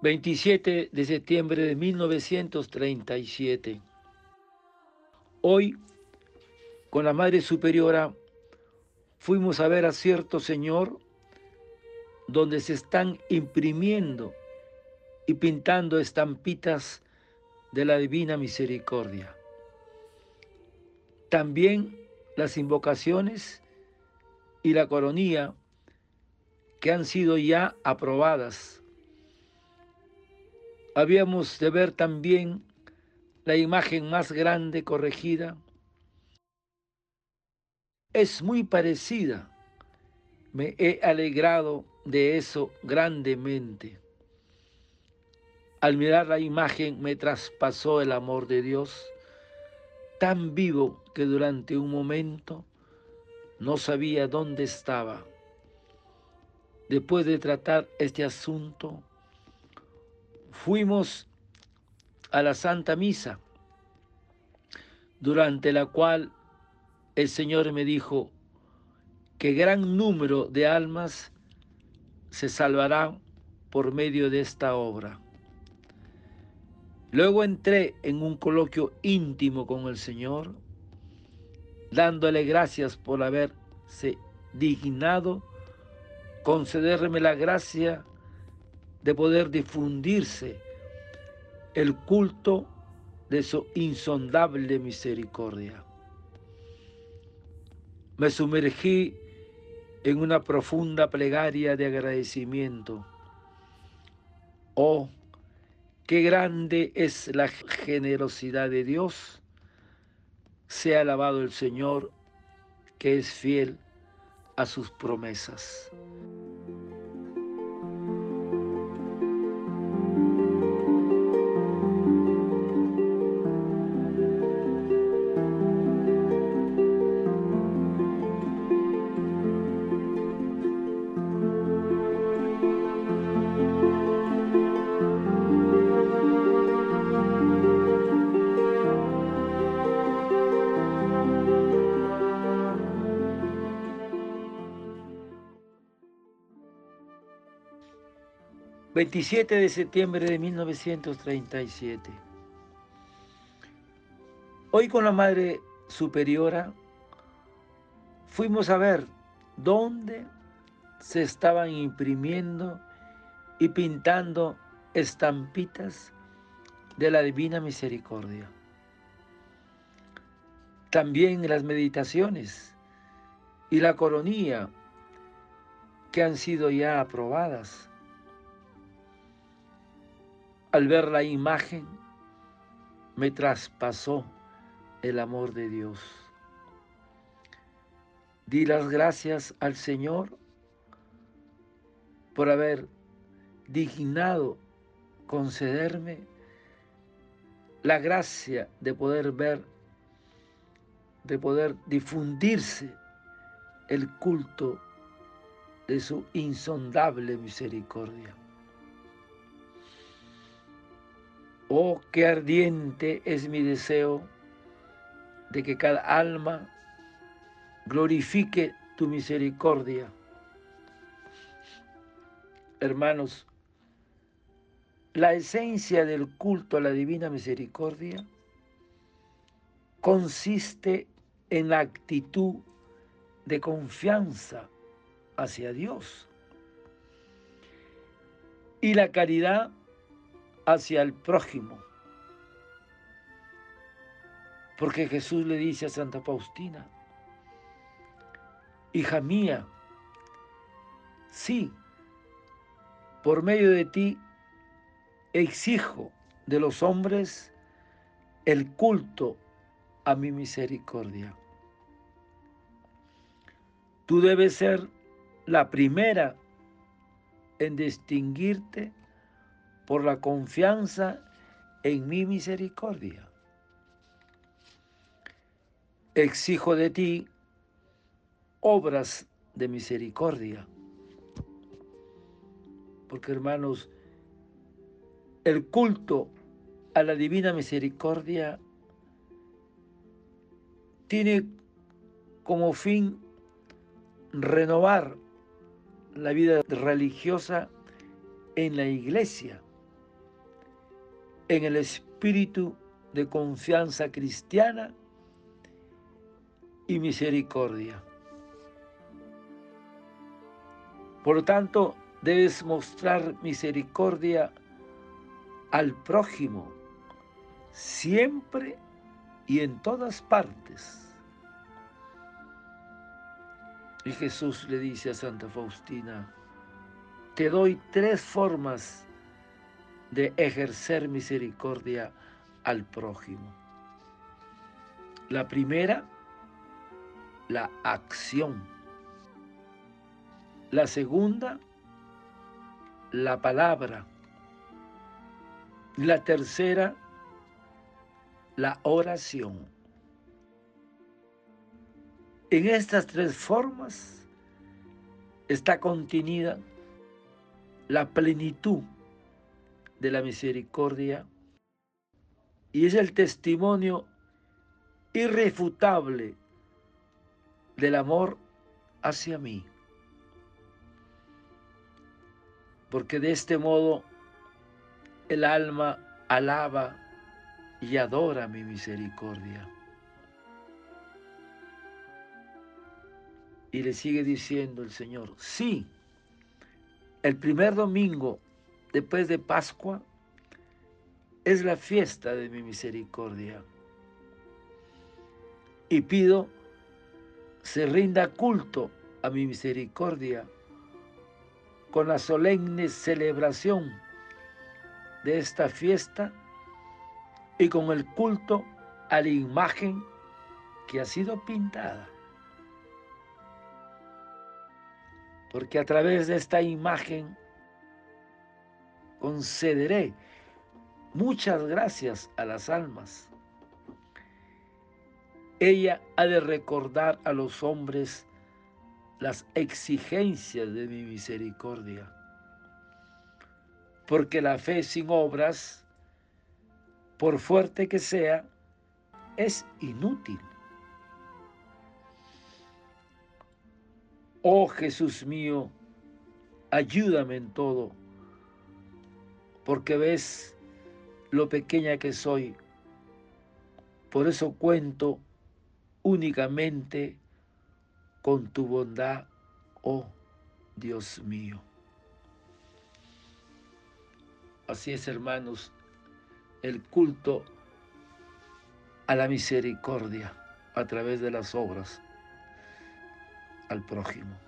27 de septiembre de 1937. Hoy, con la Madre Superiora, fuimos a ver a cierto señor donde se están imprimiendo y pintando estampitas de la Divina Misericordia. También las invocaciones y la coronía que han sido ya aprobadas habíamos de ver también la imagen más grande corregida. Es muy parecida. Me he alegrado de eso grandemente. Al mirar la imagen me traspasó el amor de Dios, tan vivo que durante un momento no sabía dónde estaba. Después de tratar este asunto, fuimos a la Santa Misa, durante la cual el Señor me dijo que gran número de almas se salvarán por medio de esta obra. Luego entré en un coloquio íntimo con el Señor, dándole gracias por haberse dignado concederme la gracia de poder difundirse el culto de su insondable misericordia. Me sumergí en una profunda plegaria de agradecimiento. Oh, qué grande es la generosidad de Dios. Sea alabado el Señor, que es fiel a sus promesas. 27 de septiembre de 1937. Hoy con la Madre Superiora fuimos a ver dónde se estaban imprimiendo y pintando estampitas de la Divina Misericordia. También las meditaciones y la coronía que han sido ya aprobadas al ver la imagen, me traspasó el amor de Dios. Di las gracias al Señor por haber dignado concederme la gracia de poder ver, de poder difundirse el culto de su insondable misericordia. Oh, qué ardiente es mi deseo de que cada alma glorifique tu misericordia. Hermanos, la esencia del culto a la divina misericordia consiste en la actitud de confianza hacia Dios. Y la caridad hacia el prójimo. Porque Jesús le dice a Santa Faustina, hija mía, sí, por medio de ti exijo de los hombres el culto a mi misericordia. Tú debes ser la primera en distinguirte por la confianza en mi misericordia. Exijo de ti obras de misericordia. Porque hermanos, el culto a la divina misericordia tiene como fin renovar la vida religiosa en la iglesia en el espíritu de confianza cristiana y misericordia. Por lo tanto, debes mostrar misericordia al prójimo siempre y en todas partes. Y Jesús le dice a Santa Faustina, te doy tres formas de ejercer misericordia al prójimo. La primera, la acción. La segunda, la palabra. La tercera, la oración. En estas tres formas está contenida la plenitud de la misericordia y es el testimonio irrefutable del amor hacia mí. Porque de este modo el alma alaba y adora mi misericordia. Y le sigue diciendo el Señor, sí, el primer domingo después de Pascua es la fiesta de mi misericordia. Y pido se rinda culto a mi misericordia con la solemne celebración de esta fiesta y con el culto a la imagen que ha sido pintada. porque a través de esta imagen concederé muchas gracias a las almas. Ella ha de recordar a los hombres las exigencias de mi misericordia, porque la fe sin obras, por fuerte que sea, es inútil. Oh Jesús mío, ayúdame en todo, porque ves lo pequeña que soy. Por eso cuento únicamente con tu bondad, oh Dios mío. Así es, hermanos, el culto a la misericordia a través de las obras al prójimo.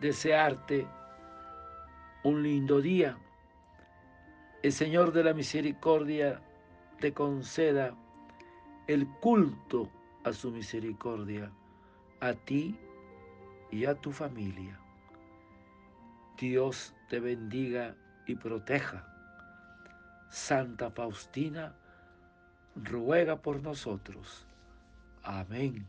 Desearte un lindo día. El Señor de la Misericordia te conceda el culto a su misericordia, a ti y a tu familia. Dios te bendiga y proteja. Santa Faustina, ruega por nosotros. Amén.